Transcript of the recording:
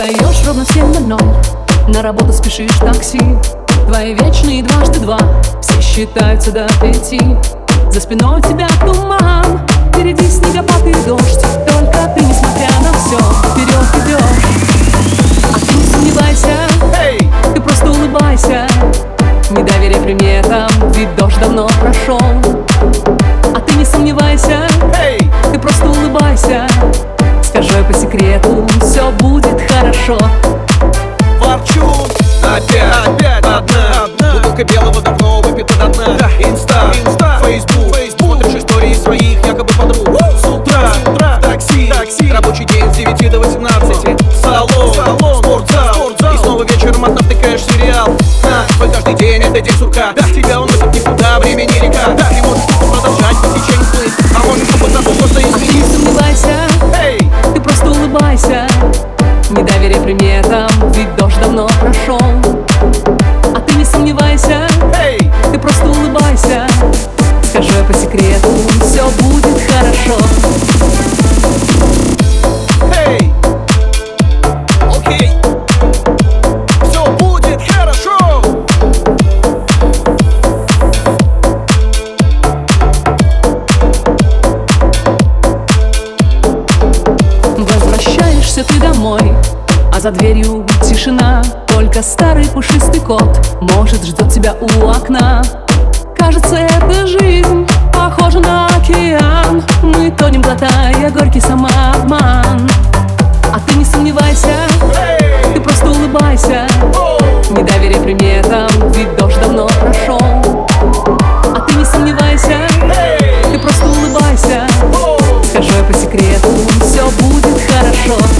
Встаешь ровно в семь ноль На работу спешишь такси. Твои вечные дважды два Все считаются до пяти. За спиной у тебя туман Впереди снегопад и дождь. Только ты, несмотря на все Вперед идешь А ты не сомневайся Ты просто улыбайся. Не доверяй приметам Ведь дождь давно прошел А ты не сомневайся Ты просто улыбайся секрету Все будет хорошо. Ворчу. Опять, опять одна, одна. Бутылка белого давно выпита до дна. Да. Инста, Инста, Фейсбук, Фейсбук Смотришь истории своих якобы подруг. С утра, С утра. В такси, такси. Рабочий день с 9 до 18 Салон, Салон. Спортзал, спортзал. И снова вечером одна втыкаешь сериал. На, твой каждый день это день сурка. Да. Тебя уносит в никуда, времени река. Да. Ты можешь Возвращаешься ты домой. А за дверью тишина Только старый пушистый кот. Может ждет тебя у окна. Кажется, control